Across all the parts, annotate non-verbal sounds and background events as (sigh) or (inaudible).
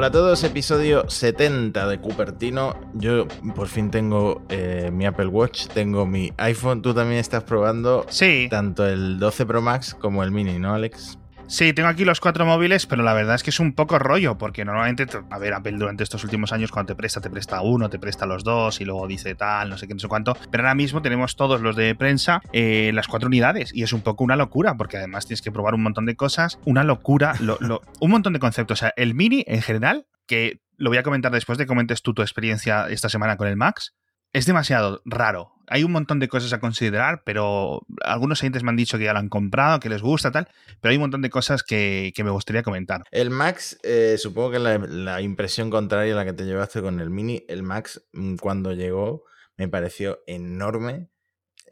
Hola a todos, episodio 70 de Cupertino. Yo por fin tengo eh, mi Apple Watch, tengo mi iPhone. Tú también estás probando Sí, tanto el 12 Pro Max como el Mini, ¿no, Alex? Sí, tengo aquí los cuatro móviles, pero la verdad es que es un poco rollo, porque normalmente, te- a ver, Apple durante estos últimos años cuando te presta, te presta uno, te presta los dos y luego dice tal, no sé qué, no sé cuánto. Pero ahora mismo tenemos todos los de prensa, eh, las cuatro unidades, y es un poco una locura, porque además tienes que probar un montón de cosas, una locura, lo- lo- un montón de conceptos. O sea, el Mini en general, que lo voy a comentar después de que comentes tú tu experiencia esta semana con el Max, es demasiado raro. Hay un montón de cosas a considerar, pero algunos oyentes me han dicho que ya lo han comprado, que les gusta, tal. Pero hay un montón de cosas que, que me gustaría comentar. El Max, eh, supongo que la, la impresión contraria a la que te llevaste con el Mini, el Max mm, cuando llegó me pareció enorme.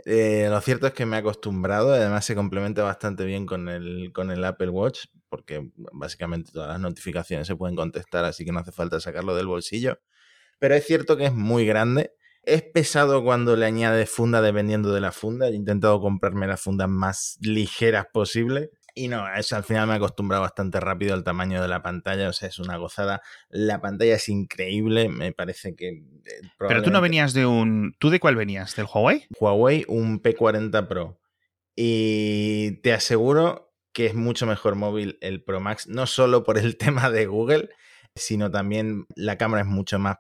Eh, lo cierto es que me he acostumbrado, además se complementa bastante bien con el, con el Apple Watch, porque básicamente todas las notificaciones se pueden contestar, así que no hace falta sacarlo del bolsillo. Pero es cierto que es muy grande. Es pesado cuando le añades funda dependiendo de la funda. He intentado comprarme las fundas más ligeras posible. Y no, eso al final me he acostumbrado bastante rápido al tamaño de la pantalla. O sea, es una gozada. La pantalla es increíble. Me parece que. eh, Pero tú no venías de un. ¿Tú de cuál venías? ¿Del Huawei? Huawei un P40 Pro. Y te aseguro que es mucho mejor móvil el Pro Max, no solo por el (laughs) tema de Google, sino también la cámara es mucho más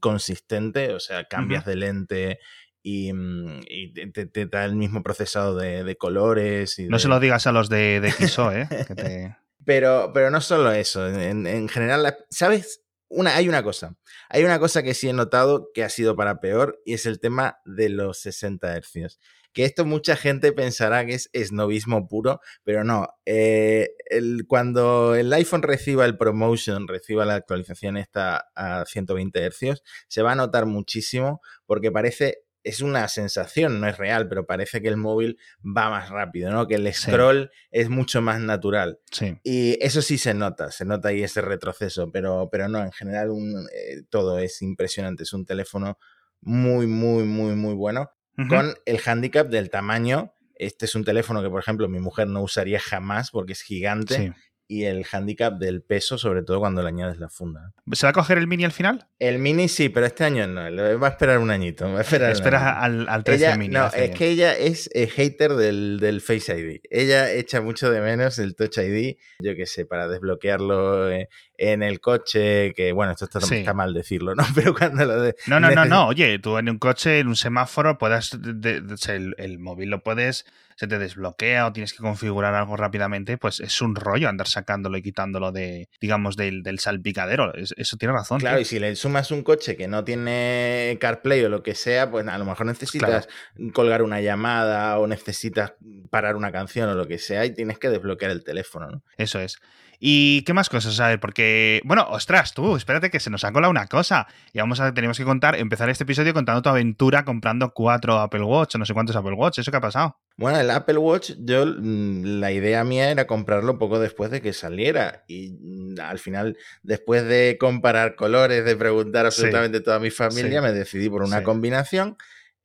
consistente, o sea, cambias de lente y, mm, y te, te- te da el mismo procesado de, de colores. Y No de- se lo digas a los de, de XO, ¿eh? Que (laughs) te- pero, pero no solo eso, en, en general, la- ¿sabes? Una, hay una cosa, hay una cosa que sí he notado que ha sido para peor y es el tema de los 60 hercios. Que esto mucha gente pensará que es esnovismo puro, pero no. Eh, el- cuando el iPhone reciba el ProMotion, reciba la actualización esta a 120 hercios, se va a notar muchísimo porque parece, es una sensación, no es real, pero parece que el móvil va más rápido, ¿no? Que el Sí. scroll es mucho más natural. Sí. Y eso sí se nota, se nota ahí ese retroceso, pero, pero no, en general un, eh, todo es impresionante, es un teléfono muy, muy, muy, muy bueno, Con el handicap del tamaño. Este es un teléfono que, por ejemplo, mi mujer no usaría jamás porque es gigante, Sí. y el handicap del peso, sobre todo cuando le añades la funda. ¿Se va a coger el Mini al final? El mini sí, pero este año no, va a esperar un añito. Va a esperar un Espera añito. al, al 13 Ella, Mini. no, es que ella es eh, hater del, del Face ID. Ella echa mucho de menos el Touch ID, yo qué sé, para desbloquearlo eh, en el coche, que bueno, esto está, Sí. está mal decirlo, ¿no? (laughs) Pero cuando lo de... No, no, no, (laughs) no. Oye, tú en un coche, en un semáforo, puedas. de- de- se- el, el móvil lo puedes. Se te desbloquea o tienes que configurar algo rápidamente. Pues es un rollo andar sacándolo y quitándolo de, digamos, del, del salpicadero. Es- eso tiene razón. Claro, tío. y si le sumas un coche que no tiene CarPlay o lo que sea, pues a lo mejor necesitas colgar una llamada o necesitas parar una canción o lo que sea y tienes que desbloquear el teléfono, ¿no? Eso es. ¿Y qué más cosas? A ver, porque. Bueno, ostras, tú, espérate que se nos ha colado una cosa. Y vamos a. Tenemos que contar, empezar este episodio contando tu aventura comprando cuatro Apple Watch o no sé cuántos Apple Watch. ¿Eso qué ha pasado? Bueno, el Apple Watch, yo mm, la idea mía era comprarlo poco después de que saliera. Y mm, al final, después de comparar colores, de preguntar Sí. absolutamente a toda mi familia, Sí. me decidí por una Sí. combinación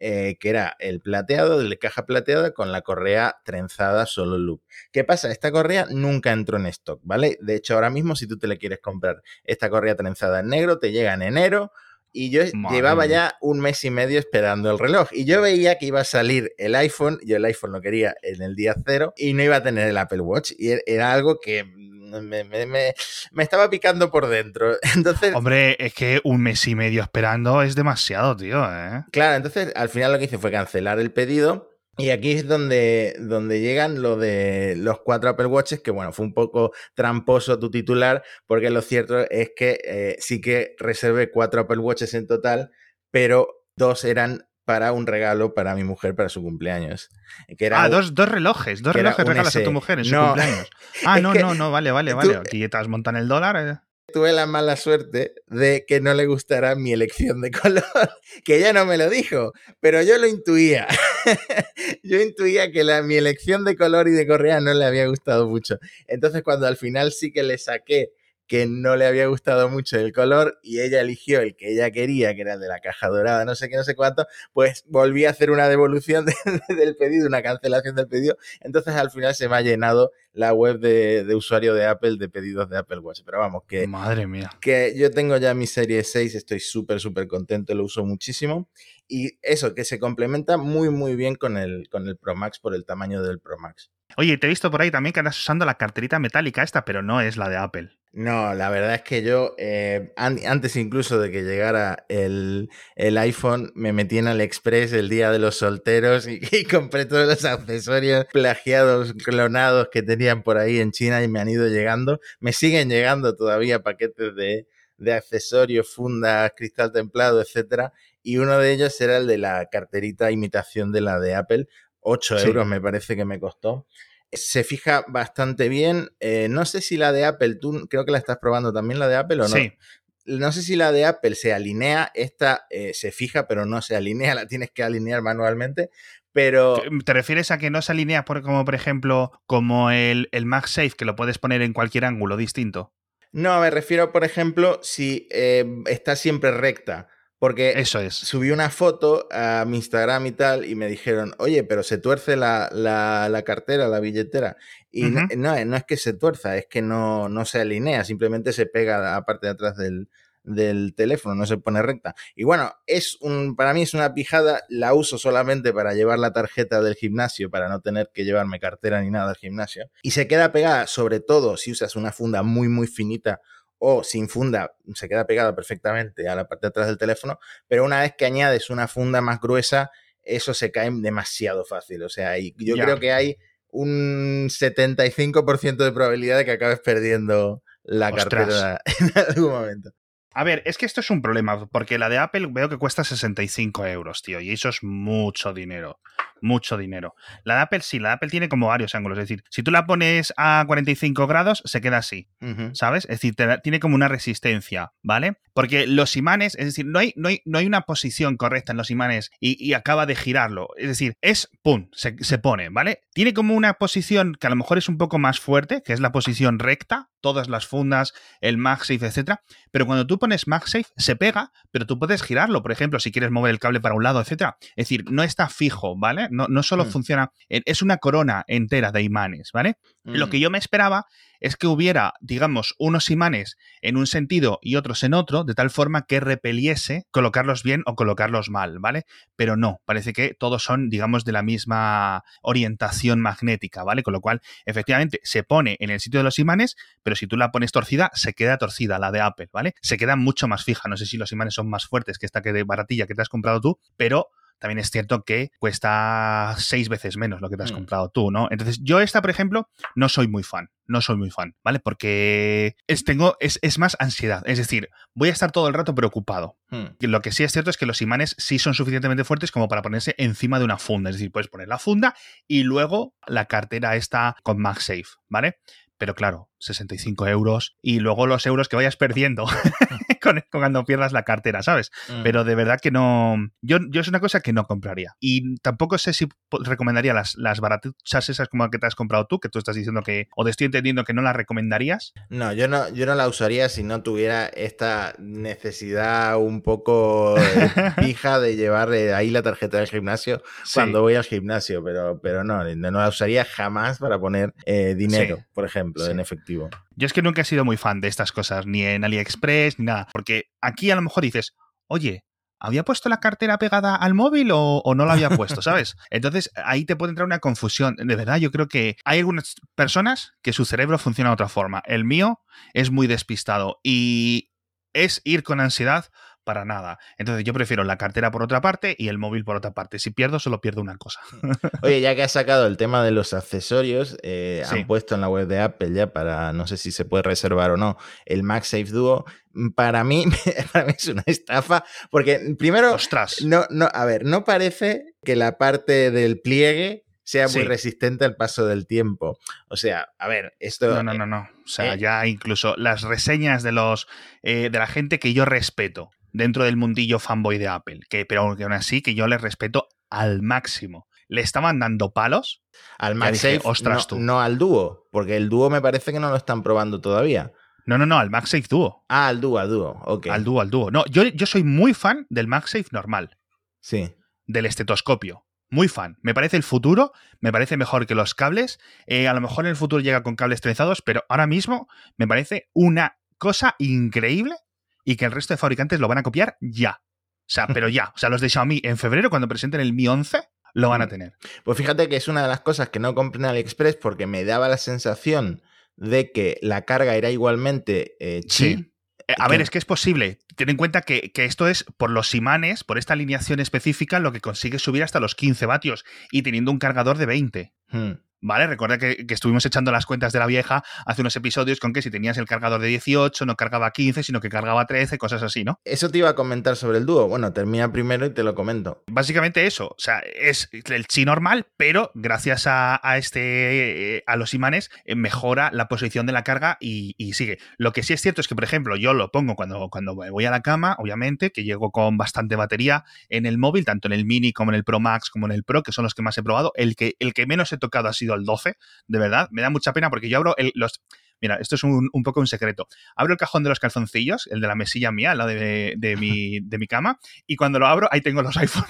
eh, que era el plateado, de la caja plateada, con la correa trenzada solo loop. ¿Qué pasa? Esta correa nunca entró en stock, ¿vale? De hecho, ahora mismo, si tú te le quieres comprar esta correa trenzada en negro, te llega en enero. Y yo Madre llevaba ya un mes y medio esperando el reloj. Y yo veía que iba a salir el iPhone. Yo el iPhone lo quería en el día cero. Y no iba a tener el Apple Watch. Y er- era algo que me, me- me- me estaba picando por dentro. (laughs) Entonces, Hombre, es que un mes y medio esperando es demasiado, tío, ¿eh? Claro, entonces al final lo que hice fue cancelar el pedido. Y aquí es donde, donde llegan lo de los cuatro Apple Watches, que bueno, fue un poco tramposo tu titular, porque lo cierto es que eh, sí que reservé cuatro Apple Watches en total, pero dos eran para un regalo para mi mujer para su cumpleaños. Que era Ah, un- dos, dos relojes, dos relojes regalas a tu mujer en su No. cumpleaños. (laughs) Ah, no, no, no, vale, vale, vale. Aquí te montan el dólar. eh. tuve la mala suerte de que no le gustara mi elección de (laughs) color, que ella no me lo dijo, pero yo lo intuía. (laughs) yo intuía que la, mi elección de color y de correa no le había gustado mucho. Entonces cuando al final sí que le saqué que no le había gustado mucho el color y ella eligió el que ella quería, que era el de la caja dorada, no sé qué, no sé cuánto, pues volví a hacer una devolución (laughs) del pedido, una cancelación del pedido. Entonces al final se me ha llenado la web de, de, usuario de Apple de pedidos de Apple Watch. Pero vamos, que. Madre mía. Que yo tengo ya mi serie 6, estoy súper, súper contento, lo uso muchísimo. Y eso, que se complementa muy, muy bien con el, con el Pro Max por el tamaño del Pro Max. Oye, te he visto por ahí también que andas usando la carterita metálica esta, pero no es la de Apple. No, la verdad es que yo, eh, antes incluso de que llegara el, el, iPhone, me metí en AliExpress el día de los solteros (laughs) y, compré todos los accesorios plagiados, clonados que tenían por ahí en China y me han ido llegando. Me siguen llegando todavía paquetes de, de accesorios, fundas, cristal templado, etcétera. Y uno de ellos era el de la carterita imitación de la de Apple. 8 sí. euros me parece que me costó se fija bastante bien. Eh, no sé si la de Apple, tú creo que la estás probando también, la de Apple o no. Sí. No sé si la de Apple se alinea, esta eh, se fija, pero no se alinea, la tienes que alinear manualmente. Pero. ¿Te refieres a que no se alinea por, como, por ejemplo, como el, el MagSafe, que lo puedes poner en cualquier ángulo distinto? No, me refiero, por ejemplo, si eh, está siempre recta. Porque Eso es. subí una foto a mi Instagram y tal y me dijeron, oye, pero se tuerce la, la, la cartera, la billetera. Y uh -huh. no, no, es que se tuerza, es que no, no se alinea, simplemente se pega a la parte de atrás del, del teléfono, no se pone recta. Y bueno, es un, para mí es una pijada, la uso solamente para llevar la tarjeta del gimnasio, para no tener que llevarme cartera ni nada al gimnasio. Y se queda pegada, sobre todo si usas una funda muy, muy finita o sin funda se queda pegada perfectamente a la parte de atrás del teléfono, pero una vez que añades una funda más gruesa, eso se cae demasiado fácil. O sea, y yo creo que hay un 75% de probabilidad de que acabes perdiendo la Ostras. cartera en (laughs) algún momento. A ver, es que esto es un problema, porque la de Apple veo que cuesta 65 euros, tío, y eso es mucho dinero. Mucho dinero. La de Apple sí, la de Apple tiene como varios ángulos. Es decir, si tú la pones a 45 grados, se queda así. Uh -huh. ¿Sabes? Es decir, te, tiene como una resistencia, ¿vale? Porque los imanes, es decir, no hay, no hay, no hay una posición correcta en los imanes y, y acaba de girarlo. Es decir, es pum, se, se pone, ¿vale? Tiene como una posición que a lo mejor es un poco más fuerte, que es la posición recta, todas las fundas, el MagSafe, etcétera. Pero cuando tú pones MagSafe, se pega, pero tú puedes girarlo, por ejemplo, si quieres mover el cable para un lado, etcétera. Es decir, no está fijo, ¿vale? No, no solo mm. funciona, es una corona entera de imanes, ¿vale? Mm. Lo que yo me esperaba es que hubiera, digamos, unos imanes en un sentido y otros en otro, de tal forma que repeliese colocarlos bien o colocarlos mal, ¿vale? Pero no, parece que todos son, digamos, de la misma orientación magnética, ¿vale? Con lo cual, efectivamente, se pone en el sitio de los imanes, pero si tú la pones torcida, se queda torcida, la de Apple, ¿vale? Se queda mucho más fija. No sé si los imanes son más fuertes que esta que de baratilla que te has comprado tú, pero también es cierto que cuesta seis veces menos lo que te has mm. comprado tú, ¿no? Entonces, yo esta, por ejemplo, no soy muy fan. No soy muy fan, ¿vale? Porque es, tengo, es, es más ansiedad. Es decir, voy a estar todo el rato preocupado. Mm. Lo que sí es cierto es que los imanes sí son suficientemente fuertes como para ponerse encima de una funda. Es decir, puedes poner la funda y luego la cartera está con MagSafe, ¿vale? pero claro, 65 euros y luego los euros que vayas perdiendo (laughs) con, cuando pierdas la cartera, ¿sabes? Mm. Pero de verdad que no. Yo, yo es una cosa que no compraría. Y tampoco sé si recomendaría las, las baratuchas esas como que te has comprado tú, que tú estás diciendo que. O te estoy entendiendo que no las recomendarías. No, yo no, yo no la usaría si no tuviera esta necesidad un poco (laughs) fija de llevar ahí la tarjeta del gimnasio sí. cuando voy al gimnasio, pero, pero no, no la usaría jamás para poner eh, dinero, sí. por ejemplo sí. en efectivo. Yo es que nunca he sido muy fan de estas cosas, ni en AliExpress, ni nada. Porque aquí a lo mejor dices, oye, ¿había puesto la cartera pegada al móvil o, o, no la había puesto, (laughs) ¿sabes? Entonces ahí te puede entrar una confusión. De verdad, yo creo que hay algunas personas que su cerebro funciona de otra forma. El mío es muy despistado y es ir con ansiedad para nada. Entonces yo prefiero la cartera por otra parte y el móvil por otra parte. Si pierdo, solo pierdo una cosa. (laughs) Oye, ya que has sacado el tema de los accesorios, eh, sí. han puesto en la web de Apple ya para, no sé si se puede reservar o no, el MagSafe Duo. Para mí, (laughs) para mí es una estafa, porque primero, Ostras. no, no, a ver, no parece que la parte del pliegue sea muy sí. resistente al paso del tiempo. O sea, a ver, esto. No, no, no, no. O sea, eh, ya incluso las reseñas de los eh, de la gente que yo respeto dentro del mundillo fanboy de Apple, que, pero aún así que yo les respeto al máximo. Le estaban dando palos. Al MagSafe, ostras no, tú. no al dúo, porque el dúo me parece que no lo están probando todavía. No, no, no, al MagSafe Duo. Ah, al Duo, al Duo, ok. Al Duo, al Duo. No, yo, yo soy muy fan del MagSafe normal. Sí. Del estetoscopio. Muy fan. Me parece el futuro, me parece mejor que los cables. Eh, a lo mejor en el futuro llega con cables trenzados, pero ahora mismo me parece una cosa increíble y que el resto de fabricantes lo van a copiar ya. O sea, pero ya. O sea, los de Xiaomi en febrero, cuando presenten el Mi 11, lo van a tener. Pues fíjate que es una de las cosas que no compré en AliExpress porque me daba la sensación de que la carga era igualmente eh, Sí. Eh, a ver, es que es posible. Ten en cuenta que, que, esto es por los imanes, por esta alineación específica, lo que consigue subir hasta los 15 vatios y teniendo un cargador de 20. Hmm. ¿Vale? Recuerda que, que, estuvimos echando las cuentas de la vieja hace unos episodios con que si tenías el cargador de 18 no cargaba 15, sino que cargaba 13, cosas así, ¿no? Eso te iba a comentar sobre el dúo. Bueno, termina primero y te lo comento. Básicamente eso. O sea, es el chi normal, pero gracias a, a este eh, a los imanes eh, mejora la posición de la carga y, y, sigue. Lo que sí es cierto es que, por ejemplo, yo lo pongo cuando, cuando me voy a la cama, obviamente, que llego con bastante batería en el móvil, tanto en el Mini como en el Pro Max como en el Pro, que son los que más he probado. El que, el que menos he tocado ha sido el 12 de verdad, me da mucha pena porque yo abro el, los... Mira, esto es un, un, poco un secreto. Abro el cajón de los calzoncillos, el de la mesilla mía, la de, de, mi, (laughs) de mi cama, y cuando lo abro, ahí tengo los iPhone.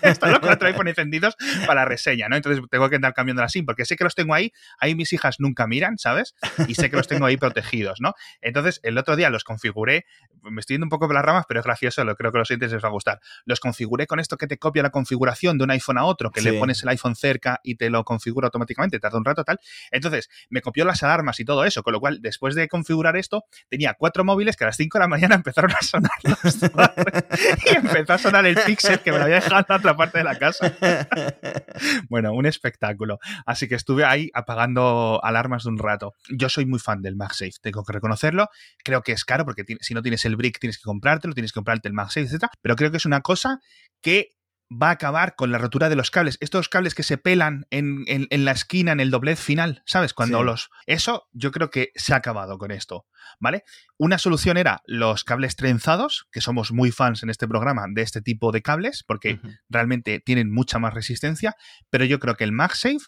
Están los cuatro iPhone encendidos para reseña, ¿no? Entonces tengo que andar cambiando la SIM, porque sé que los tengo ahí, ahí mis hijas nunca miran, ¿sabes? Y sé que los tengo ahí protegidos, ¿no? Entonces, el otro día los configuré, me estoy yendo un poco por las ramas, pero es gracioso, lo creo que a los siguientes les va a gustar. Los configuré con esto que te copia la configuración de un iPhone a otro, que sí. le pones el iPhone cerca y te lo configura automáticamente, tarda un rato tal. Entonces, me copió las alarmas y todo eso, con lo cual, después de configurar esto, tenía cuatro móviles que a las 5 de la mañana (laughs) empezaron a sonar los (laughs) y empezó a sonar el Pixel que me lo había dejado en la otra parte de la casa. (laughs) bueno, un espectáculo. Así que estuve ahí apagando alarmas de un rato. Yo soy muy fan del MagSafe, tengo que reconocerlo. Creo que es caro porque si no tienes el brick tienes que comprártelo, tienes que comprarte el MagSafe, etc. Pero creo que es una cosa que va a acabar con la rotura de los cables. Estos cables que se pelan en, en, en la esquina, en el doblez final, ¿sabes? Cuando sí. los... Eso yo creo que se ha acabado con esto, ¿vale? Una solución era los cables trenzados, que somos muy fans en este programa de este tipo de cables, porque uh -huh. realmente tienen mucha más resistencia, pero yo creo que el MagSafe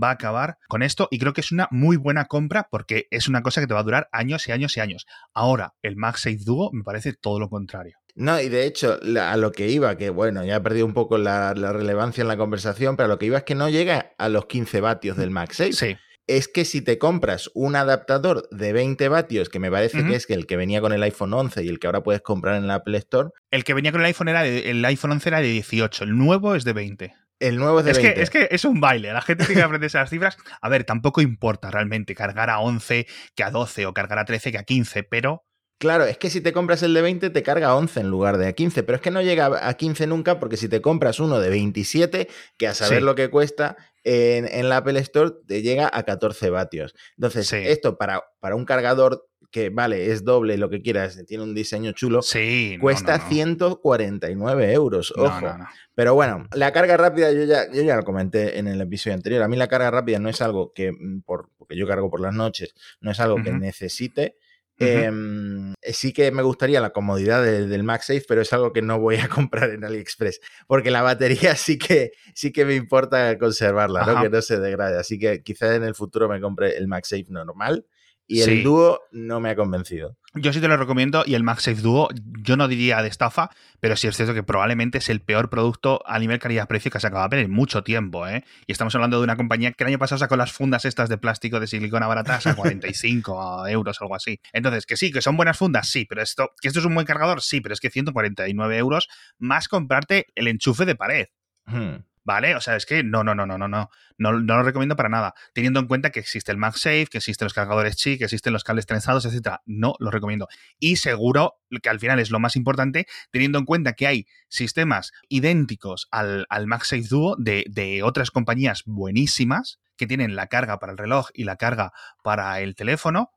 va a acabar con esto y creo que es una muy buena compra porque es una cosa que te va a durar años y años y años. Ahora, el MagSafe Duo me parece todo lo contrario. No, y de hecho, a lo que iba, que bueno, ya he perdido un poco la, la, relevancia en la conversación, pero a lo que iba es que no llega a los 15 vatios del MagSafe. Sí. Es que si te compras un adaptador de 20 vatios, que me parece uh -huh. que es el que venía con el iPhone 11 y el que ahora puedes comprar en la Apple Store. El que venía con el iPhone era de, el iPhone 11 era de 18, el nuevo es de 20. El nuevo es de es 20. Que, es que es un baile. La gente tiene que aprender esas cifras. A ver, tampoco importa realmente cargar a 11 que a 12 o cargar a 13 que a 15, pero Claro, es que si te compras el de 20 te carga a 11 en lugar de a 15, pero es que no llega a 15 nunca porque si te compras uno de 27, que a saber sí. lo que cuesta en, en, la Apple Store te llega a 14 vatios. Entonces, sí. esto para, para un cargador que vale, es doble, lo que quieras, tiene un diseño chulo, sí, cuesta no, no, 149 euros, ojo. Pero bueno, la carga rápida, yo ya, yo ya lo comenté en el episodio anterior, a mí la carga rápida no es algo que, mm, por, porque yo cargo por las noches, no es algo uh -huh. que necesite, Uh -huh. eh, sí que me gustaría la comodidad de, del MagSafe, pero es algo que no voy a (laughs) comprar en AliExpress, porque la batería sí que, sí que me importa conservarla, ¿no? que no se degrade. Así que quizás en el futuro me compre el MagSafe normal y el sí. dúo no me ha convencido. Yo sí te lo recomiendo y el MagSafe Duo, yo no diría de estafa, pero sí es cierto que probablemente es el peor producto a nivel calidad-precio que ha sacado Apple en mucho tiempo, ¿eh? Y estamos hablando de una compañía que el año pasado sacó las fundas estas de plástico de silicona baratas a (laughs) 45 euros o algo así. Entonces, que sí, que son buenas fundas, sí, pero esto, que esto es un buen cargador, sí, pero es que 149 euros más comprarte el enchufe de pared. Hmm. ¿Vale? O sea, es que no, no, no, no, no, no, no, no lo recomiendo para nada. Teniendo en cuenta que existe el MagSafe, que existen los cargadores Qi, que existen los cables trenzados, etcétera. No lo recomiendo. Y seguro que al final es lo más importante, teniendo en cuenta que hay sistemas idénticos al, al MagSafe Duo de, de otras compañías buenísimas que tienen la carga para el reloj y la carga para el teléfono,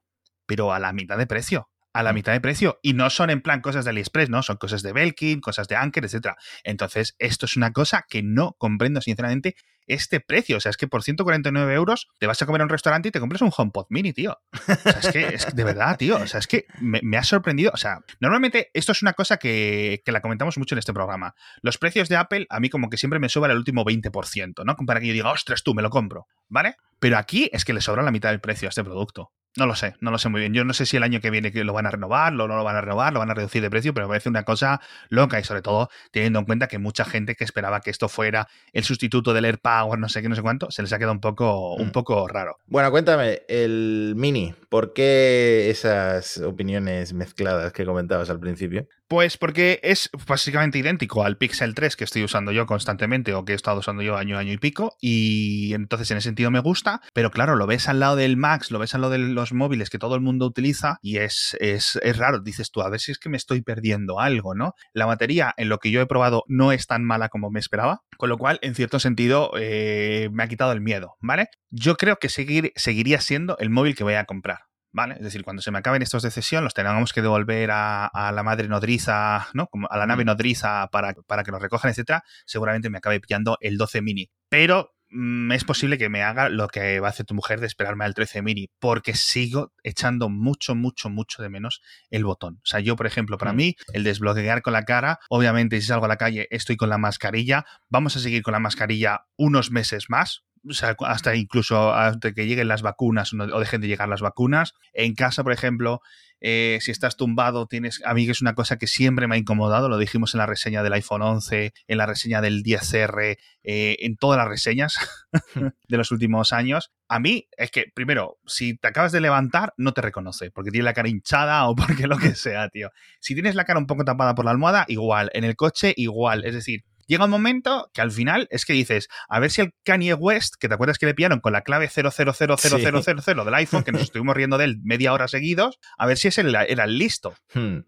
pero a la mitad de precio a la mitad de precio. Y no son en plan cosas de AliExpress, ¿no? Son cosas de Belkin, cosas de Anker, etc. Entonces, esto es una cosa que no comprendo, sinceramente, este precio. O sea, es que por 149 euros te vas a comer a un restaurante y te compras un HomePod mini, tío. O sea, es que, es de verdad, tío. O sea, es que me, me, ha sorprendido. O sea, normalmente esto es una cosa que, que, la comentamos mucho en este programa. Los precios de Apple, a mí como que siempre me suben al último 20%, ¿no? Para que yo diga, ostras, tú, me lo compro, ¿vale? Pero aquí es que le sobra la mitad del precio a este producto. No lo sé, no lo sé muy bien. Yo no sé si el año que viene lo van a renovar, lo no lo van a renovar, lo van a reducir de precio, pero me parece una cosa loca y sobre todo teniendo en cuenta que mucha gente que esperaba que esto fuera el sustituto del AirPower, no sé qué, no sé cuánto, se les ha quedado un poco, un mm. poco raro. Bueno, cuéntame, el Mini, ¿por qué esas opiniones mezcladas que comentabas al principio? Pues porque es básicamente idéntico al Pixel 3 que estoy usando yo constantemente o que he estado usando yo año, año y pico. Y entonces en ese sentido me gusta. Pero claro, lo ves al lado del Max, lo ves al lado de los móviles que todo el mundo utiliza y es, es, raro. Dices tú, a ver si es que me estoy perdiendo algo, ¿no? La batería en lo que yo he probado no es tan mala como me esperaba. Con lo cual, en cierto sentido, eh, me ha quitado el miedo, ¿vale? Yo creo que seguir, seguiría siendo el móvil que voy a comprar. ¿Vale? Es decir, cuando se me acaben estos de cesión, los tengamos que devolver a, la madre nodriza, ¿no? Como a la nave nodriza para, para que los recojan, etcétera, seguramente me acabe pillando el 12 mini. Pero mm, es posible que me haga lo que va a hacer tu mujer de esperarme al 13 mini, porque sigo echando mucho, mucho, mucho de menos el botón. O sea, yo, por ejemplo, para mm. mí, el desbloquear con la cara, obviamente, si salgo a la calle, estoy con la mascarilla, vamos a seguir con la mascarilla unos meses más, o sea, hasta incluso hasta que lleguen las vacunas o dejen de llegar las vacunas. En casa, por ejemplo, eh, si estás tumbado, tienes. A mí que es una cosa que siempre me ha incomodado, lo dijimos en la reseña del iPhone 11, en la reseña del 10R, eh, en todas las reseñas (laughs) de los últimos años. A mí es que, primero, si te acabas de levantar, no te reconoce, porque tiene la cara hinchada o (laughs) porque lo que sea, tío. Si tienes la cara un poco tapada por la almohada, igual. En el coche, igual. Es decir, llega un momento que al final es que dices, a ver si el Kanye West, que te acuerdas que le pillaron con la clave 0000000 del iPhone, que nos estuvimos riendo de él media hora seguidos, a ver si ese era el listo. Hmm.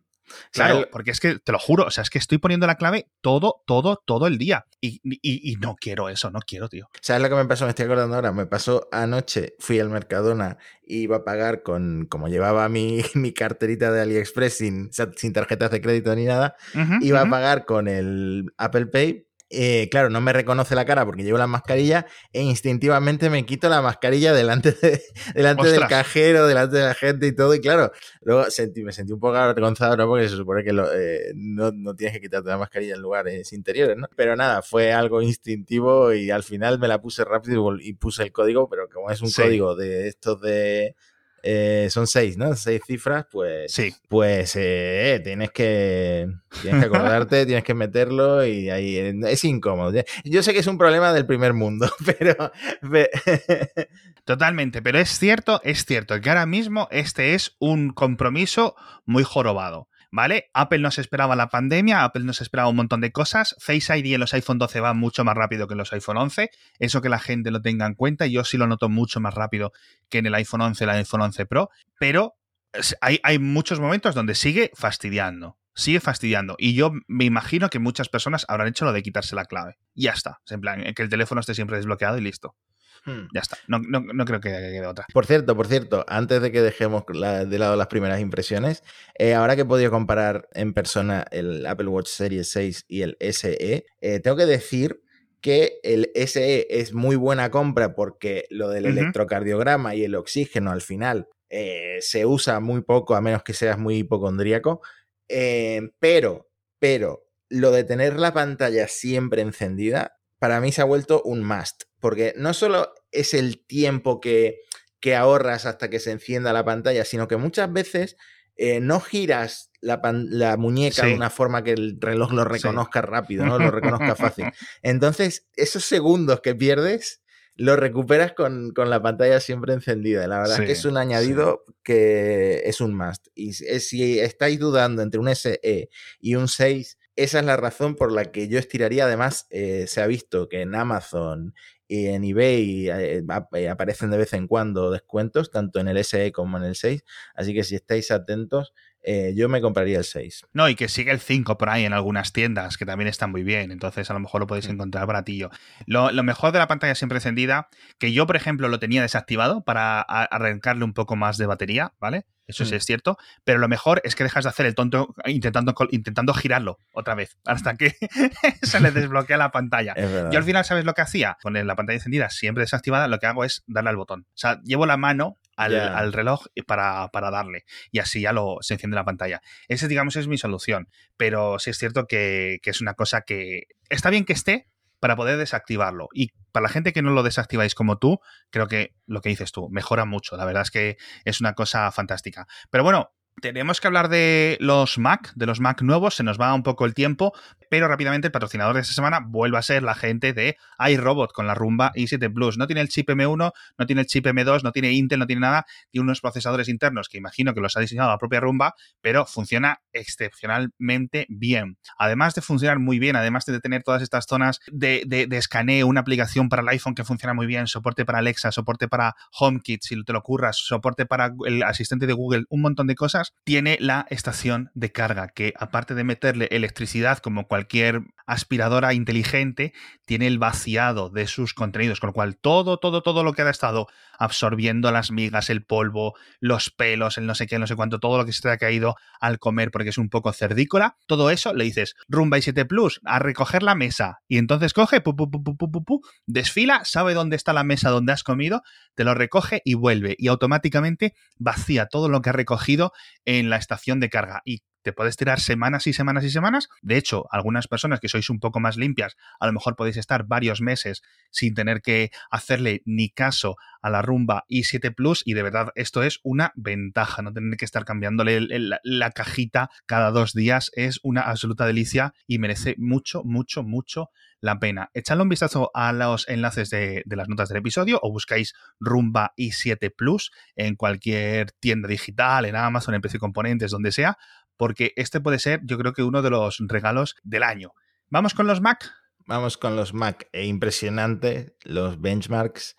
Claro, porque es que te lo juro, o sea, es que estoy poniendo la clave todo, todo, todo el día. Y, no quiero eso, no quiero, tío. ¿Sabes lo que me pasó? Me estoy acordando ahora. Me pasó anoche, fui al Mercadona y iba a pagar con, como llevaba mi, (laughs) mi carterita de AliExpress sin, sin tarjetas de crédito ni nada, iba a pagar con el Apple Pay eh, claro, no me reconoce la cara porque llevo la mascarilla e instintivamente me quito la mascarilla delante, (laughs) delante del cajero, delante de la gente y todo. Y claro, luego me sentí un poco avergonzado, ¿no? Porque se supone que eh, no, tienes que quitarte la mascarilla en lugares interiores, ¿no? Pero nada, fue algo instintivo y al final me la puse rápido y puse el código, pero como es un código de estos de eh, son seis, ¿no? Seis cifras, pues, sí. pues eh, tienes, que, tienes que acordarte, (laughs) tienes que meterlo y ahí es incómodo. Yo sé que es un problema del primer mundo, (laughs) pero... (laughs) Totalmente, pero es cierto, es cierto que ahora mismo este es un compromiso muy jorobado. ¿Vale? Apple no se esperaba la pandemia, Apple no se esperaba un montón de cosas. Face ID en los iPhone 12 va mucho más rápido que en los iPhone 11. Eso que la gente lo tenga en cuenta. Yo sí lo noto mucho más rápido que en el iPhone 11, el iPhone 11 Pro. Pero hay, hay muchos momentos donde sigue fastidiando. Sigue fastidiando. Y yo me imagino que muchas personas habrán hecho lo de quitarse la clave. Ya está. En plan, que el teléfono esté siempre desbloqueado y listo. Hmm. Ya está. No, creo que quede otra. Por cierto, por cierto, antes de que dejemos de lado las primeras impresiones, eh, ahora que he podido comparar en persona el Apple Watch Series 6 y el SE, eh, tengo que decir que el SE es muy buena compra porque lo del electrocardiograma y el oxígeno al final eh, se usa muy poco a menos que seas muy hipocondríaco. pero, pero, lo de tener la pantalla siempre encendida, para mí se ha vuelto un must porque no solo es el tiempo que, ahorras hasta que se encienda la pantalla, sino que muchas veces eh, no giras la, muñeca de una forma que el reloj lo reconozca rápido, ¿no? Lo reconozca fácil. (laughs) Entonces, esos segundos que pierdes, los recuperas con, la pantalla siempre encendida. La verdad es que es un añadido que es un must. Y si estáis dudando entre un SE y un 6, esa es la razón por la que yo estiraría. Además, eh, se ha visto que en Amazon y en eBay eh, eh, aparecen de vez en cuando descuentos, tanto en el SE como en el 6. Así que si estáis atentos, eh, yo me compraría el 6. No, y que sigue el 5 por ahí en algunas tiendas, que también están muy bien. Entonces, a lo mejor lo podéis mm. encontrar baratillo. Lo, lo mejor de la pantalla siempre encendida, que yo, por ejemplo, lo tenía desactivado para arrancarle un poco más de batería, ¿vale? Eso sí mm. es cierto, pero lo mejor es que dejas de hacer el tonto intentando, intentando girarlo otra vez (laughs) hasta que (laughs) se le desbloquea la pantalla. (laughs) Yo al final, ¿sabes lo que hacía? Con la pantalla encendida siempre desactivada, lo que hago es darle al botón. O sea, llevo la mano al, reloj para, para, darle y así ya lo, se enciende la pantalla. Ese, digamos, es mi solución, pero sí es cierto que, que es una cosa que está bien que esté, para poder desactivarlo. Y para la gente que no lo desactiváis como tú, creo que lo que dices tú mejora mucho. La verdad es que es una cosa fantástica. Pero bueno, tenemos que hablar de los Mac, de los Mac nuevos, se nos va un poco el tiempo, pero rápidamente el patrocinador de esta semana vuelve a ser la gente de iRobot con la Rumba i7 Plus. No tiene el chip M1, no tiene el chip M2, no tiene Intel, no tiene nada, tiene unos procesadores internos que imagino que los ha diseñado la propia Rumba, pero funciona excepcionalmente bien. Además de funcionar muy bien, además de tener todas estas zonas de, de escaneo, una aplicación para el iPhone que funciona muy bien, soporte para Alexa, soporte para HomeKit, si te lo curras, soporte para el asistente de Google, un montón de cosas tiene la estación de carga, que aparte de meterle electricidad como cualquier aspiradora inteligente, tiene el vaciado de sus contenidos, con lo cual todo, todo, todo lo que ha estado absorbiendo las migas, el polvo, los pelos, el no sé qué, no sé cuánto, todo lo que se te ha caído al comer porque es un poco cerdícola, todo eso le dices Rumba y 7 Plus a recoger la mesa y entonces coge, desfila, sabe dónde está la mesa donde has comido, te lo recoge y vuelve. Y automáticamente vacía todo lo que ha recogido en la estación de carga. Y te puedes tirar semanas y semanas y semanas. De hecho, algunas personas que sois un poco más limpias, a lo mejor podéis estar varios meses sin tener que hacerle ni caso a la rumba i7 Plus y de verdad esto es una ventaja, no tener que estar cambiándole la cajita cada dos días es una absoluta delicia y merece mucho, mucho, mucho la pena. Echadle un vistazo a los enlaces de, de, las notas del episodio o buscáis Rumba i7 Plus en cualquier tienda digital, en Amazon, en PC Componentes, donde sea, porque este puede ser, yo creo que uno de los regalos del año. ¿Vamos con los Mac? Vamos con los Mac. E impresionante los benchmarks.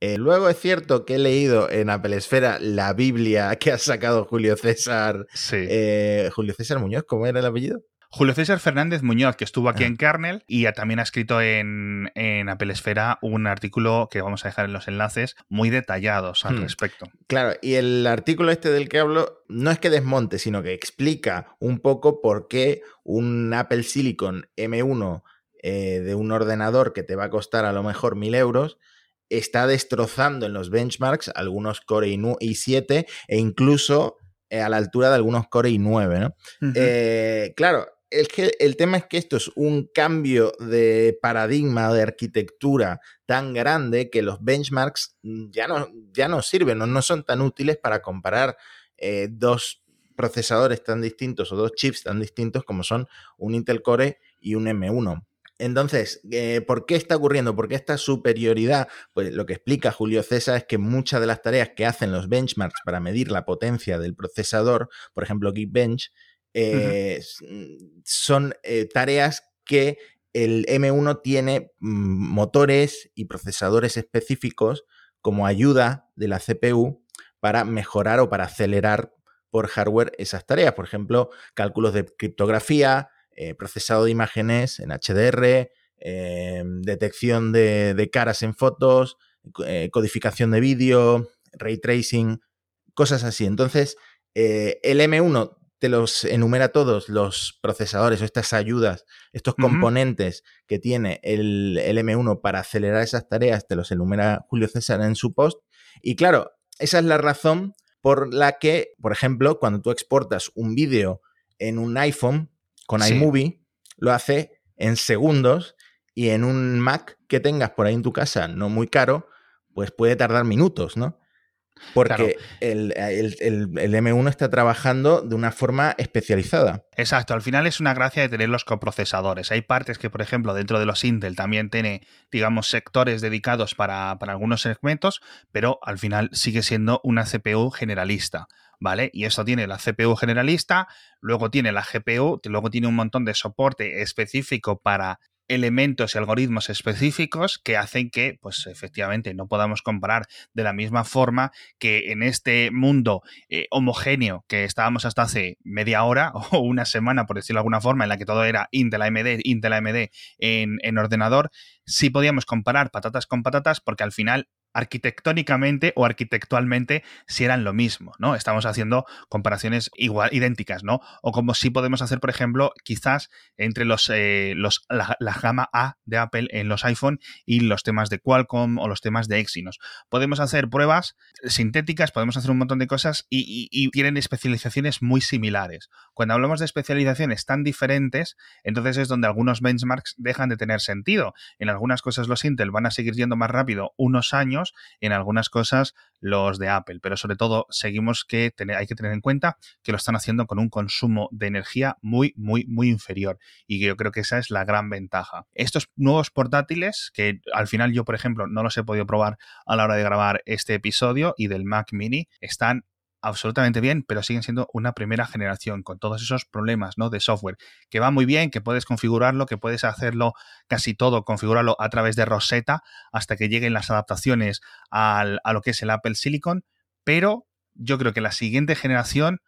Eh, luego es cierto que he leído en Apple Esfera la Biblia que ha sacado Julio César. Sí. Eh, Julio César Muñoz, ¿cómo era el apellido? Julio César Fernández Muñoz, que estuvo aquí ah. en Kernel y también ha escrito en, en, Apple Esfera un artículo que vamos a dejar en los enlaces muy detallados al hmm. respecto. Claro, y el artículo este del que hablo no es que desmonte, sino que explica un poco por qué un Apple Silicon M1 eh, de un ordenador que te va a costar a lo mejor mil euros está destrozando en los benchmarks algunos Core i7 e incluso eh, a la altura de algunos Core i9, ¿no? Eh, claro, que el tema es que esto es un cambio de paradigma, de arquitectura tan grande que los benchmarks ya no, ya no sirven, no, no son tan útiles para comparar eh, dos procesadores tan distintos o dos chips tan distintos como son un Intel Core y un M1. Entonces, eh, ¿por qué está ocurriendo? ¿Por qué esta superioridad? Pues lo que explica Julio César es que muchas de las tareas que hacen los benchmarks para medir la potencia del procesador, por ejemplo Geekbench, eh, son eh, tareas que el M1 tiene mm, motores y procesadores específicos como ayuda de la CPU para mejorar o para acelerar por hardware esas tareas. Por ejemplo, cálculos de criptografía, eh, procesado de imágenes en HDR, detección de, caras en fotos, codificación de vídeo, ray tracing, cosas así. Entonces, el M1 te los enumera todos los procesadores o estas ayudas, estos componentes que tiene el, M1 para acelerar esas tareas, te los enumera Julio César en su post. Y claro, esa es la razón por la que, por ejemplo, cuando tú exportas un vídeo en un iPhone con iMovie, lo hace en segundos y en un Mac que tengas por ahí en tu casa, no muy caro, pues puede tardar minutos, ¿no? Porque el, M1 está trabajando de una forma especializada. Exacto, al final es una gracia de tener los coprocesadores. Hay partes que, por ejemplo, dentro de los Intel también tiene, digamos, sectores dedicados para, algunos segmentos, pero al final sigue siendo una CPU generalista. ¿Vale? Y eso tiene la CPU generalista, luego tiene la GPU, luego tiene un montón de soporte específico para elementos y algoritmos específicos que hacen que, pues efectivamente, no podamos comparar de la misma forma que en este mundo eh, homogéneo que estábamos hasta hace media hora (laughs) o una semana, por decirlo de alguna forma, en la que todo era Intel AMD, Intel AMD en, en ordenador, sí podíamos comparar patatas con patatas porque al final arquitectónicamente o arquitectualmente si eran lo mismo, ¿no? Estamos haciendo comparaciones igual, idénticas, ¿no? O como si podemos hacer, por ejemplo, quizás entre los, eh, los la, gama A de Apple en los iPhone y los temas de Qualcomm o los temas de Exynos. Podemos hacer pruebas sintéticas, podemos hacer un montón de cosas y, y tienen especializaciones muy similares. Cuando hablamos de especializaciones tan diferentes, entonces es donde algunos benchmarks dejan de tener sentido. En algunas cosas los Intel van a seguir yendo más rápido unos años en algunas cosas los de Apple, pero sobre todo seguimos que hay que tener en cuenta que lo están haciendo con un consumo de energía muy, muy, muy inferior y yo creo que esa es la gran ventaja. Estos nuevos portátiles, que al final yo, por ejemplo, no los he podido probar a la hora de grabar este episodio y del Mac mini, están absolutamente bien, pero siguen siendo una primera generación con todos esos problemas ¿no? de software, que va muy bien, que puedes configurarlo, que puedes hacerlo casi todo, configurarlo a través de Rosetta hasta que lleguen las adaptaciones al, a lo que es el Apple Silicon, pero yo creo que la siguiente generación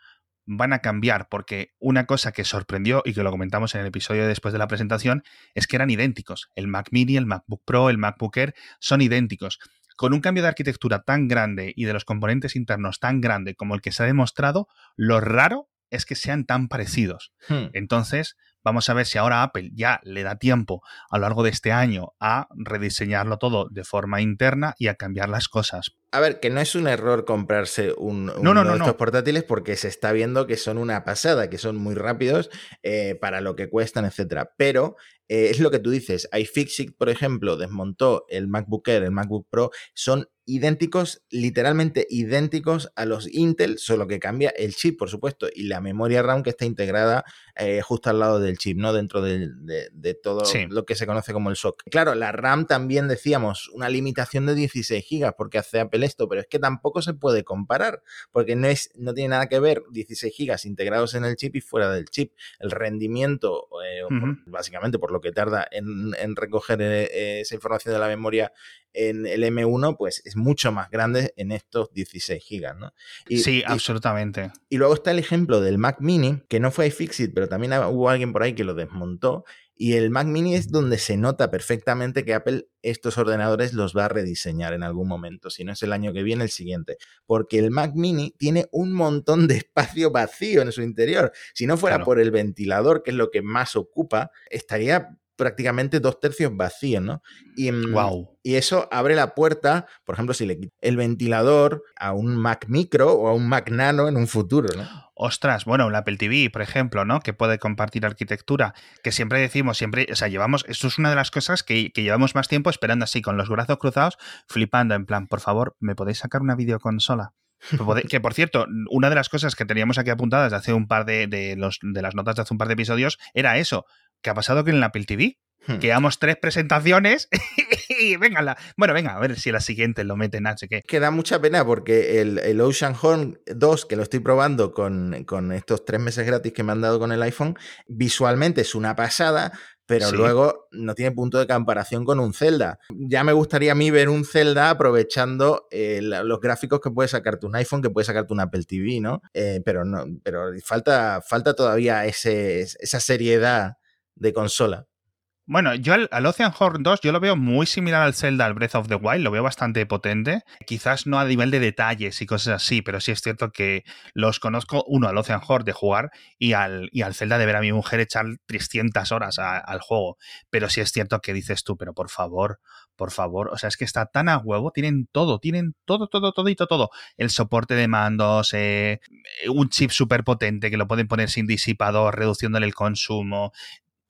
van a cambiar, porque una cosa que sorprendió y que lo comentamos en el episodio después de la presentación es que eran idénticos. El Mac Mini, el MacBook Pro, el MacBook Air son idénticos con un cambio de arquitectura tan grande y de los componentes internos tan grande como el que se ha demostrado, lo raro es que sean tan parecidos. Hmm. Entonces, vamos a ver si ahora Apple ya le da tiempo a lo largo de este año a rediseñarlo todo de forma interna y a cambiar las cosas. A ver, que no es un error comprarse un, uno de estos portátiles porque se está viendo que son una pasada, que son muy rápidos eh, para lo que cuestan, etcétera. Pero eh, es lo que tú dices. iFixit, por ejemplo, desmontó el MacBook Air, el MacBook Pro, son idénticos, literalmente idénticos a los Intel, solo que cambia el chip, por supuesto, y la memoria RAM que está integrada eh, justo al lado del chip, ¿no? Dentro de, todo lo que se conoce como el SOC. Claro, la RAM también decíamos una limitación de 16 GB porque hace Apple esto, pero es que tampoco se puede comparar, porque no, es, no tiene nada que ver 16 GB integrados en el chip y fuera del chip. El rendimiento, eh, básicamente por lo que tarda en, recoger eh, esa información de la memoria en el M1, pues es mucho más grande en estos 16 gigas, ¿no? sí, absolutamente. Y, luego está el ejemplo del Mac Mini, que no fue iFixit, pero también hubo alguien por ahí que lo desmontó. Y el Mac Mini es donde se nota perfectamente que Apple estos ordenadores los va a rediseñar en algún momento, si no es el año que viene, el siguiente. Porque el Mac Mini tiene un montón de espacio vacío en su interior. Si no fuera por el ventilador, que es lo que más ocupa, estaría prácticamente dos tercios vacíos, ¿no? Y, wow. Mm, y eso abre la puerta, por ejemplo, si le quitas el ventilador a un Mac Micro o a un Mac Nano en un futuro, ¿no? Ostras, bueno, un Apple TV, por ejemplo, ¿no? Que puede compartir arquitectura, que siempre decimos, siempre, o sea, llevamos, esto es una de las cosas que, que llevamos más tiempo esperando así, con los brazos cruzados, flipando, en plan, por favor, ¿me podéis sacar una videoconsola? que por cierto, una de las cosas que teníamos aquí apuntadas de hace un par de, de, los, de las notas de hace un par de episodios era eso. ¿Qué ha pasado con el Apple TV? Hmm. Que damos tres presentaciones (laughs) y venga, bueno, venga, a ver si la siguiente lo meten H. Que... que da mucha pena porque el, el, Ocean Horn 2, que lo estoy probando con, con, estos tres meses gratis que me han dado con el iPhone, visualmente es una pasada, pero luego no tiene punto de comparación con un Zelda. Ya me gustaría a mí ver un Zelda aprovechando eh, los gráficos que puede sacarte un iPhone, que puede sacarte un Apple TV, ¿no? Eh, pero no, pero falta, falta todavía ese, esa seriedad de consola. Bueno, yo al, Ocean Horn 2 yo lo veo muy similar al Zelda, al Breath of the Wild, lo veo bastante potente. Quizás no a nivel de detalles y cosas así, pero sí es cierto que los conozco, uno al Ocean Horn de jugar y al, y al Zelda de ver a mi mujer echar 300 horas al juego. Pero sí es cierto que dices tú, pero por favor, por favor, o sea, es que está tan a huevo, tienen todo, tienen todo, todo, todito, todo. El soporte de mandos, eh, un chip súper potente que lo pueden poner sin disipador, reduciéndole el consumo,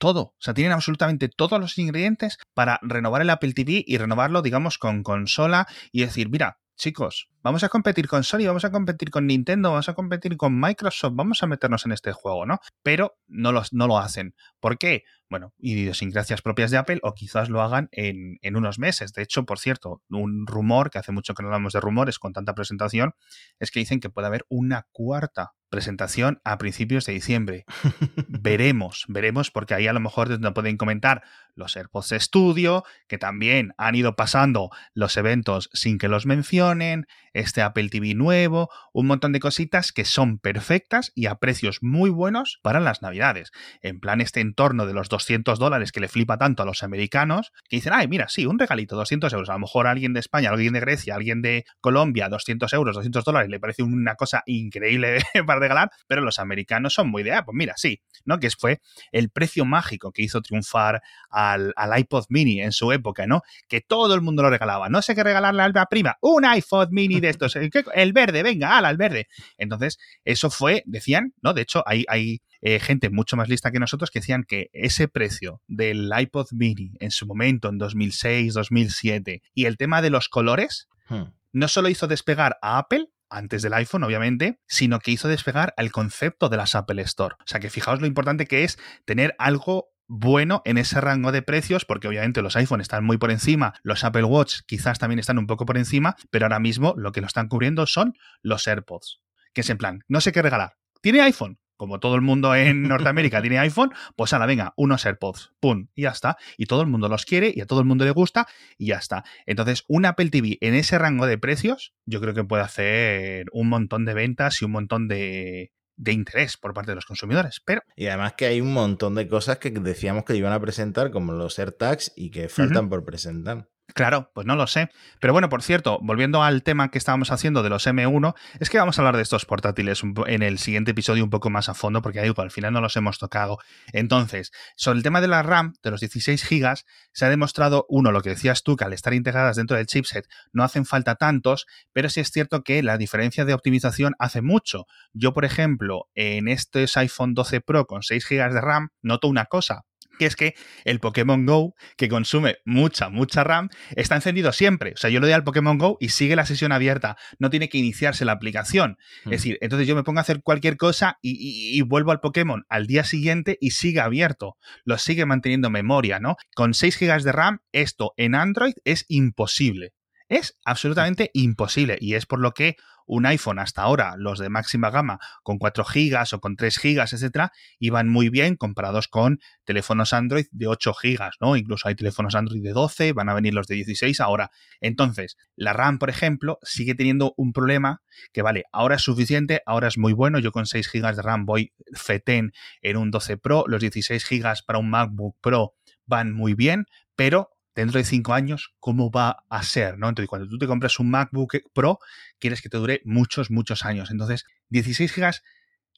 todo. O sea, tienen absolutamente todos los ingredientes para renovar el Apple TV y renovarlo, digamos, con consola y decir, mira, chicos, vamos a competir con Sony, vamos a competir con Nintendo, vamos a competir con Microsoft, vamos a meternos en este juego, ¿no? Pero no, los, no lo hacen. ¿Por qué? Bueno, idiosincrasias propias de Apple o quizás lo hagan en, en, unos meses. De hecho, por cierto, un rumor, que hace mucho que no hablamos de rumores con tanta presentación, es que dicen que puede haber una cuarta presentación a principios de diciembre. (laughs) veremos, veremos, porque ahí a lo mejor no pueden comentar los AirPods Studio, que también han ido pasando los eventos sin que los mencionen, este Apple TV nuevo, un montón de cositas que son perfectas y a precios muy buenos para las navidades. En plan este entorno de los 200 dólares que le flipa tanto a los americanos, que dicen, ay, mira, sí, un regalito, 200 euros. A lo mejor alguien de España, alguien de Grecia, alguien de Colombia, 200 euros, 200 dólares, le parece una cosa increíble (laughs) para regalar, pero los americanos son muy de, ah, pues mira, sí, ¿no? Que fue el precio mágico que hizo triunfar al, al iPod mini en su época, ¿no? Que todo el mundo lo regalaba. No sé qué regalarle a la prima, un iPod mini de estos, el verde, venga, ala, el verde. Entonces, eso fue, decían, ¿no? De hecho, hay, hay eh, gente mucho más lista que nosotros que decían que ese precio del iPod mini en su momento, en 2006, 2007, y el tema de los colores, hmm. no solo hizo despegar a Apple, antes del iPhone, obviamente, sino que hizo despegar al concepto de las Apple Store. O sea que fijaos lo importante que es tener algo bueno en ese rango de precios, porque obviamente los iPhone están muy por encima, los Apple Watch quizás también están un poco por encima, pero ahora mismo lo que lo están cubriendo son los AirPods, que es en plan, no sé qué regalar. ¿Tiene iPhone? Como todo el mundo en (laughs) Norteamérica tiene iPhone, pues la venga, unos AirPods, pum, y ya está. Y todo el mundo los quiere y a todo el mundo le gusta y ya está. Entonces, un Apple TV en ese rango de precios, yo creo que puede hacer un montón de ventas y un montón de, de interés por parte de los consumidores. Pero... Y además que hay un montón de cosas que decíamos que iban a presentar, como los AirTags, y que faltan por presentar. Claro, pues no lo sé. Pero bueno, por cierto, volviendo al tema que estábamos haciendo de los M1, es que vamos a hablar de estos portátiles en el siguiente episodio un poco más a fondo, porque al final no los hemos tocado. Entonces, sobre el tema de la RAM, de los 16 GB, se ha demostrado, uno, lo que decías tú, que al estar integradas dentro del chipset no hacen falta tantos, pero sí es cierto que la diferencia de optimización hace mucho. Yo, por ejemplo, en este iPhone 12 Pro con 6 GB de RAM, noto una cosa que es que el Pokémon Go, que consume mucha, mucha RAM, está encendido siempre. O sea, yo le doy al Pokémon Go y sigue la sesión abierta. No tiene que iniciarse la aplicación. Es mm. decir, entonces yo me pongo a hacer cualquier cosa y, y, vuelvo al Pokémon al día siguiente y sigue abierto. Lo sigue manteniendo memoria, ¿no? Con 6 GB de RAM, esto en Android es imposible. Es absolutamente imposible y es por lo que un iPhone hasta ahora, los de máxima gama, con 4 GB o con 3 GB, etcétera, iban muy bien comparados con teléfonos Android de 8 GB, ¿no? Incluso hay teléfonos Android de 12, van a venir los de 16 ahora. Entonces, la RAM, por ejemplo, sigue teniendo un problema que, vale, ahora es suficiente, ahora es muy bueno. Yo con 6 GB de RAM voy FETEN en un 12 Pro, los 16 GB para un MacBook Pro van muy bien, pero dentro de cinco años, cómo va a ser, ¿no? Entonces, cuando tú te compras un MacBook Pro, quieres que te dure muchos, muchos años. Entonces, 16 GB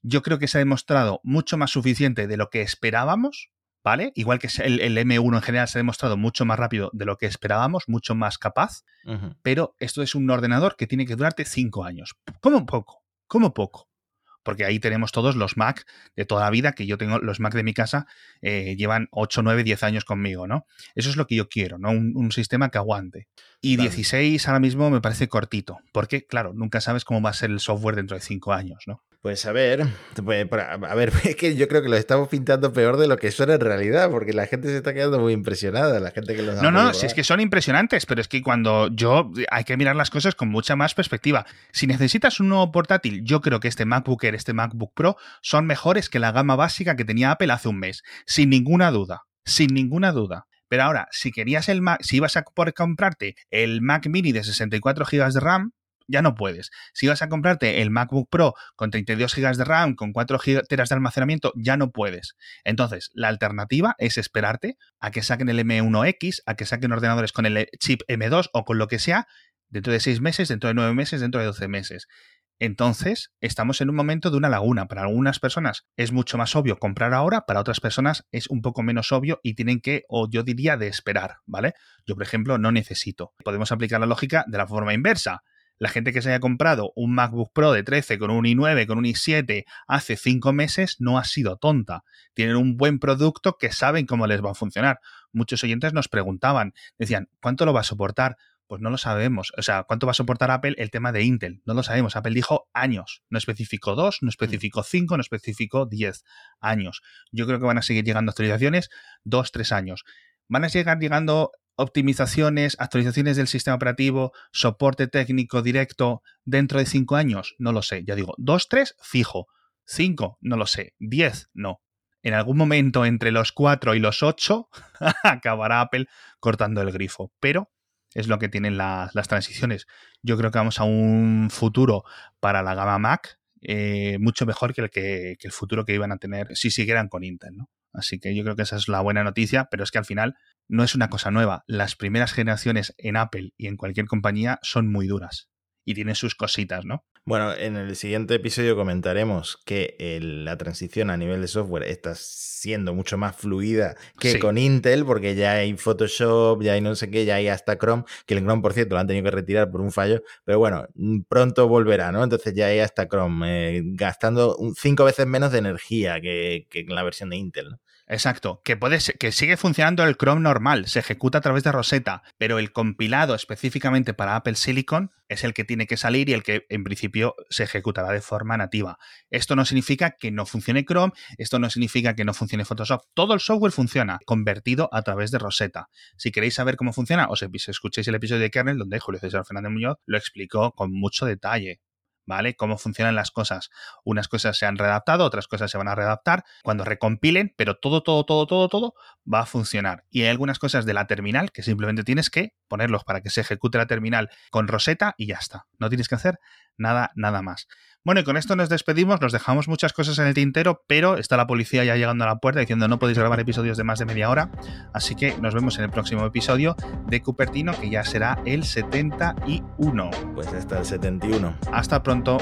yo creo que se ha demostrado mucho más suficiente de lo que esperábamos, ¿vale? Igual que el, M1 en general se ha demostrado mucho más rápido de lo que esperábamos, mucho más capaz, pero esto es un ordenador que tiene que durarte cinco años. ¿Cómo poco? ¿Cómo poco? Porque ahí tenemos todos los Mac de toda la vida, que yo tengo los Mac de mi casa, eh, llevan 8, 9, 10 años conmigo, ¿no? Eso es lo que yo quiero, ¿no? Un, sistema que aguante. Y 16 ahora mismo me parece cortito, porque, claro, nunca sabes cómo va a ser el software dentro de 5 años, ¿no? Pues a ver, pues, a ver, (laughs) es que yo creo que lo estamos pintando peor de lo que son en realidad, porque la gente se está quedando muy impresionada, la gente que los No, no, si es que son impresionantes, pero es que cuando yo hay que mirar las cosas con mucha más perspectiva. Si necesitas un nuevo portátil, yo creo que este MacBook Air, este MacBook Pro son mejores que la gama básica que tenía Apple hace un mes, sin ninguna duda, sin ninguna duda. Pero ahora, si querías el Mac, si ibas a poder comprarte el Mac Mini de 64 GB de RAM, ya no puedes. Si vas a comprarte el MacBook Pro con 32 GB de RAM, con 4 GB de almacenamiento, ya no puedes. Entonces, la alternativa es esperarte a que saquen el M1X, a que saquen ordenadores con el chip M2 o con lo que sea, dentro de 6 meses, dentro de 9 meses, dentro de 12 meses. Entonces, estamos en un momento de una laguna. Para algunas personas es mucho más obvio comprar ahora, para otras personas es un poco menos obvio y tienen que, o yo diría, de esperar, ¿vale? Yo, por ejemplo, no necesito. Podemos aplicar la lógica de la forma inversa la gente que se haya comprado un MacBook Pro de 13 con un i9, con un i7 hace 5 meses no ha sido tonta. Tienen un buen producto que saben cómo les va a funcionar. Muchos oyentes nos preguntaban, decían, ¿cuánto lo va a soportar? Pues no lo sabemos. O sea, ¿cuánto va a soportar Apple el tema de Intel? No lo sabemos. Apple dijo años. No especificó 2, no especificó 5, no especificó 10 años. Yo creo que van a seguir llegando actualizaciones 2, 3 años. Van a llegar llegando optimizaciones, actualizaciones del sistema operativo, soporte técnico directo dentro de cinco años? No lo sé. Ya digo, dos, tres, fijo. Cinco, no lo sé. Diez, no. En algún momento entre los cuatro y los ocho (laughs) acabará Apple cortando el grifo. Pero es lo que tienen las transiciones. Yo creo que vamos a un futuro para la gama Mac eh, mucho mejor que el, que, el futuro que iban a tener si siguieran con Intel, ¿no? Así que yo creo que esa es la buena noticia, pero es que al final no es una cosa nueva. Las primeras generaciones en Apple y en cualquier compañía son muy duras y tienen sus cositas, ¿no? Bueno, en el siguiente episodio comentaremos que la transición a nivel de software está siendo mucho más fluida que con Intel, porque ya hay Photoshop, ya hay no sé qué, ya hay hasta Chrome, que el Chrome, por cierto, lo han tenido que retirar por un fallo, pero bueno, mm, pronto volverá, ¿no? Entonces ya hay hasta Chrome, eh, gastando cinco veces menos de energía que, que la versión de Intel, ¿no? Exacto, que puede que sigue funcionando el Chrome normal, se ejecuta a través de Rosetta, pero el compilado específicamente para Apple Silicon es el que tiene que salir y el que en se ejecutará de forma nativa. Esto no significa que no funcione Chrome, esto no significa que no funcione Photoshop, todo el software funciona convertido a través de Rosetta. Si queréis saber cómo funciona, os escuchéis el episodio de Kernel donde Julio César Fernández Muñoz lo explicó con mucho detalle. ¿Vale? Cómo funcionan las cosas. Unas cosas se han redactado, otras cosas se van a redactar cuando recompilen, pero todo, todo, todo, todo, todo va a funcionar. Y hay algunas cosas de la terminal que simplemente tienes que ponerlos para que se ejecute la terminal con Rosetta y ya está. No tienes que hacer nada, nada más. Bueno, y con esto nos despedimos, nos dejamos muchas cosas en el tintero, pero está la policía ya llegando a la puerta diciendo no podéis grabar episodios de más de media hora, así que nos vemos en el próximo episodio de Cupertino, que ya será el 71. Pues hasta el 71. Hasta pronto.